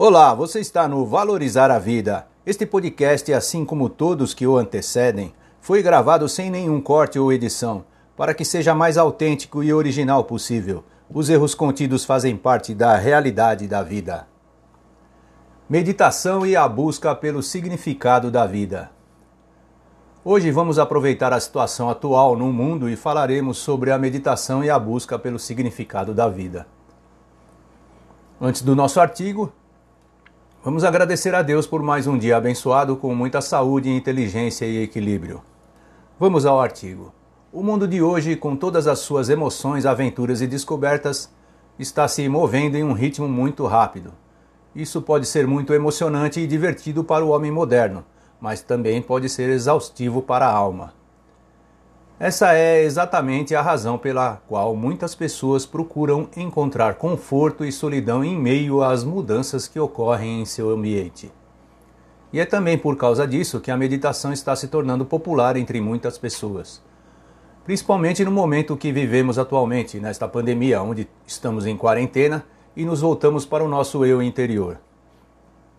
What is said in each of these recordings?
Olá, você está no Valorizar a Vida. Este podcast, assim como todos que o antecedem, foi gravado sem nenhum corte ou edição, para que seja mais autêntico e original possível. Os erros contidos fazem parte da realidade da vida. Meditação e a busca pelo significado da vida. Hoje vamos aproveitar a situação atual no mundo e falaremos sobre a meditação e a busca pelo significado da vida. Antes do nosso artigo, Vamos agradecer a Deus por mais um dia abençoado com muita saúde, inteligência e equilíbrio. Vamos ao artigo. O mundo de hoje, com todas as suas emoções, aventuras e descobertas, está se movendo em um ritmo muito rápido. Isso pode ser muito emocionante e divertido para o homem moderno, mas também pode ser exaustivo para a alma. Essa é exatamente a razão pela qual muitas pessoas procuram encontrar conforto e solidão em meio às mudanças que ocorrem em seu ambiente. E é também por causa disso que a meditação está se tornando popular entre muitas pessoas. Principalmente no momento que vivemos atualmente, nesta pandemia, onde estamos em quarentena e nos voltamos para o nosso eu interior.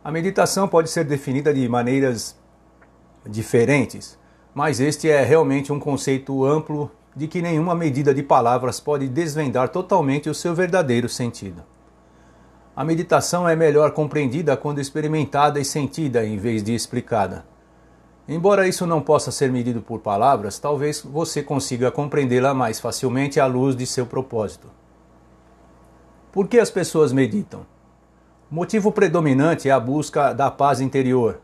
A meditação pode ser definida de maneiras diferentes mas este é realmente um conceito amplo de que nenhuma medida de palavras pode desvendar totalmente o seu verdadeiro sentido. A meditação é melhor compreendida quando experimentada e sentida em vez de explicada. Embora isso não possa ser medido por palavras, talvez você consiga compreendê-la mais facilmente à luz de seu propósito. Por que as pessoas meditam? O motivo predominante é a busca da paz interior,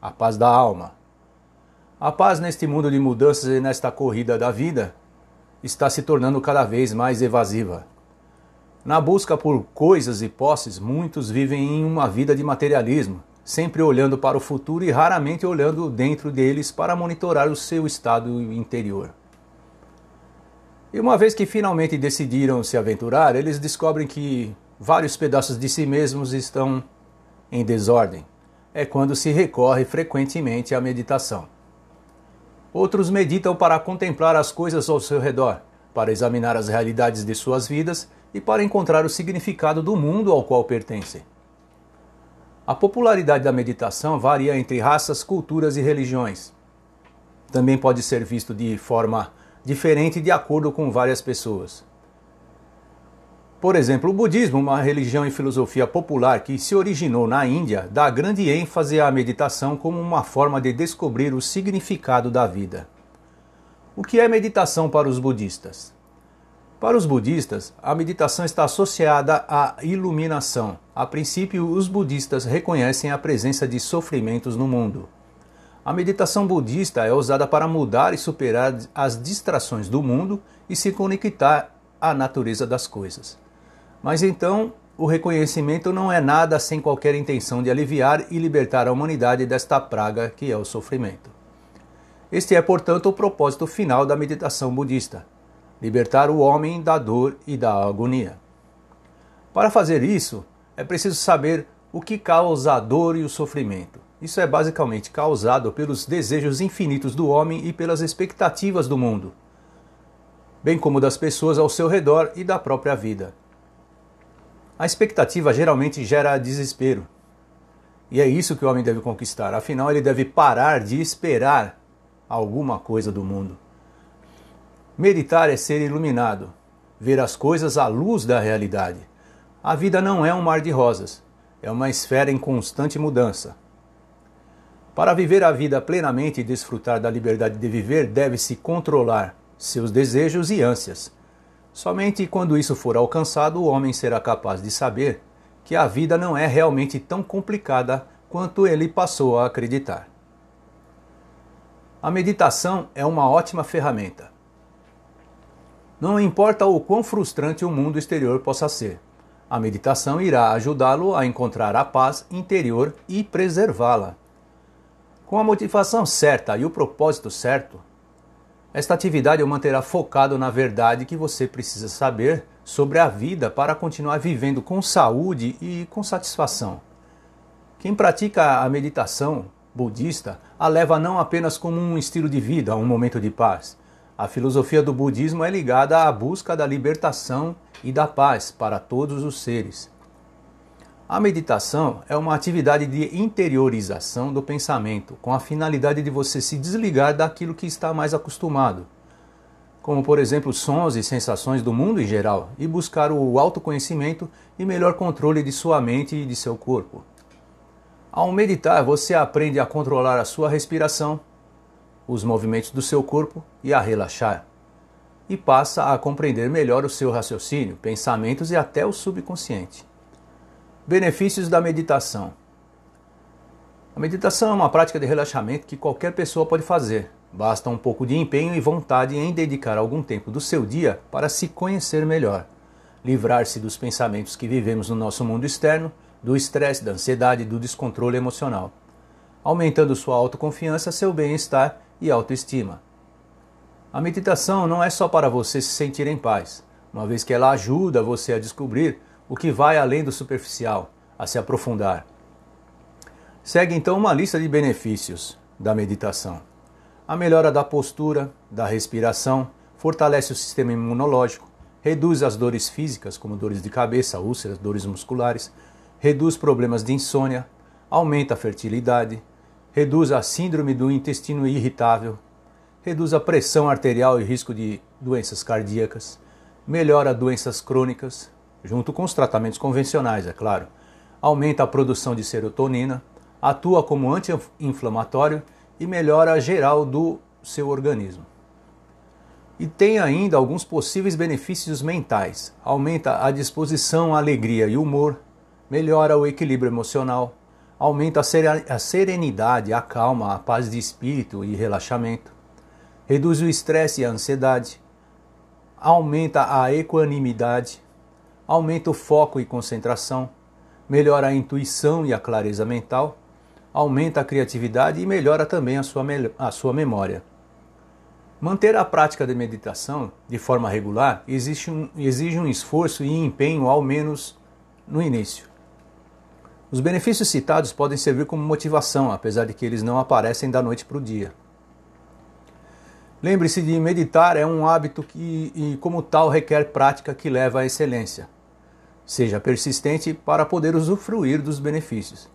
a paz da alma, a paz neste mundo de mudanças e nesta corrida da vida está se tornando cada vez mais evasiva. Na busca por coisas e posses, muitos vivem em uma vida de materialismo, sempre olhando para o futuro e raramente olhando dentro deles para monitorar o seu estado interior. E uma vez que finalmente decidiram se aventurar, eles descobrem que vários pedaços de si mesmos estão em desordem. É quando se recorre frequentemente à meditação. Outros meditam para contemplar as coisas ao seu redor, para examinar as realidades de suas vidas e para encontrar o significado do mundo ao qual pertencem. A popularidade da meditação varia entre raças, culturas e religiões. Também pode ser visto de forma diferente de acordo com várias pessoas. Por exemplo, o budismo, uma religião e filosofia popular que se originou na Índia, dá grande ênfase à meditação como uma forma de descobrir o significado da vida. O que é meditação para os budistas? Para os budistas, a meditação está associada à iluminação. A princípio, os budistas reconhecem a presença de sofrimentos no mundo. A meditação budista é usada para mudar e superar as distrações do mundo e se conectar à natureza das coisas. Mas então, o reconhecimento não é nada sem qualquer intenção de aliviar e libertar a humanidade desta praga que é o sofrimento. Este é, portanto, o propósito final da meditação budista: libertar o homem da dor e da agonia. Para fazer isso, é preciso saber o que causa a dor e o sofrimento. Isso é basicamente causado pelos desejos infinitos do homem e pelas expectativas do mundo, bem como das pessoas ao seu redor e da própria vida. A expectativa geralmente gera desespero. E é isso que o homem deve conquistar. Afinal, ele deve parar de esperar alguma coisa do mundo. Meditar é ser iluminado, ver as coisas à luz da realidade. A vida não é um mar de rosas, é uma esfera em constante mudança. Para viver a vida plenamente e desfrutar da liberdade de viver, deve-se controlar seus desejos e ânsias Somente quando isso for alcançado, o homem será capaz de saber que a vida não é realmente tão complicada quanto ele passou a acreditar. A meditação é uma ótima ferramenta. Não importa o quão frustrante o mundo exterior possa ser, a meditação irá ajudá-lo a encontrar a paz interior e preservá-la. Com a motivação certa e o propósito certo, esta atividade o manterá focado na verdade que você precisa saber sobre a vida para continuar vivendo com saúde e com satisfação. Quem pratica a meditação budista a leva não apenas como um estilo de vida, um momento de paz. A filosofia do budismo é ligada à busca da libertação e da paz para todos os seres. A meditação é uma atividade de interiorização do pensamento, com a finalidade de você se desligar daquilo que está mais acostumado, como por exemplo sons e sensações do mundo em geral, e buscar o autoconhecimento e melhor controle de sua mente e de seu corpo. Ao meditar, você aprende a controlar a sua respiração, os movimentos do seu corpo e a relaxar. E passa a compreender melhor o seu raciocínio, pensamentos e até o subconsciente. Benefícios da meditação: A meditação é uma prática de relaxamento que qualquer pessoa pode fazer. Basta um pouco de empenho e vontade em dedicar algum tempo do seu dia para se conhecer melhor, livrar-se dos pensamentos que vivemos no nosso mundo externo, do estresse, da ansiedade e do descontrole emocional, aumentando sua autoconfiança, seu bem-estar e autoestima. A meditação não é só para você se sentir em paz, uma vez que ela ajuda você a descobrir o que vai além do superficial, a se aprofundar. Segue então uma lista de benefícios da meditação. A melhora da postura, da respiração, fortalece o sistema imunológico, reduz as dores físicas, como dores de cabeça, úlceras, dores musculares, reduz problemas de insônia, aumenta a fertilidade, reduz a síndrome do intestino irritável, reduz a pressão arterial e risco de doenças cardíacas, melhora doenças crônicas, junto com os tratamentos convencionais, é claro. Aumenta a produção de serotonina, atua como anti-inflamatório e melhora a geral do seu organismo. E tem ainda alguns possíveis benefícios mentais. Aumenta a disposição, a alegria e o humor, melhora o equilíbrio emocional, aumenta a serenidade, a calma, a paz de espírito e relaxamento, reduz o estresse e a ansiedade, aumenta a equanimidade, aumenta o foco e concentração, melhora a intuição e a clareza mental, aumenta a criatividade e melhora também a sua, a sua memória. Manter a prática de meditação de forma regular exige um, exige um esforço e empenho, ao menos no início. Os benefícios citados podem servir como motivação, apesar de que eles não aparecem da noite para o dia. Lembre-se de meditar é um hábito que, e como tal, requer prática que leva à excelência. Seja persistente para poder usufruir dos benefícios.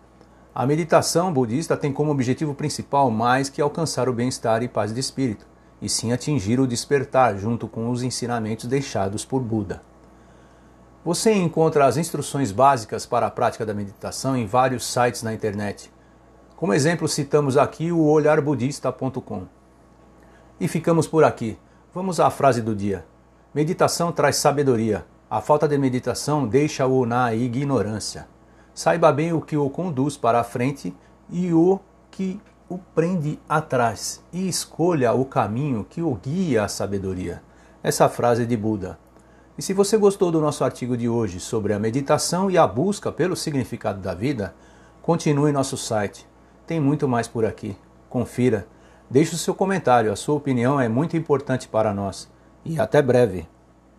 A meditação budista tem como objetivo principal mais que alcançar o bem-estar e paz de espírito, e sim atingir o despertar junto com os ensinamentos deixados por Buda. Você encontra as instruções básicas para a prática da meditação em vários sites na internet. Como exemplo, citamos aqui o olharbudista.com. E ficamos por aqui. Vamos à frase do dia. Meditação traz sabedoria. A falta de meditação deixa-o na ignorância. Saiba bem o que o conduz para a frente e o que o prende atrás, e escolha o caminho que o guia à sabedoria. Essa frase de Buda. E se você gostou do nosso artigo de hoje sobre a meditação e a busca pelo significado da vida, continue nosso site. Tem muito mais por aqui. Confira. Deixe o seu comentário, a sua opinião é muito importante para nós. E até breve.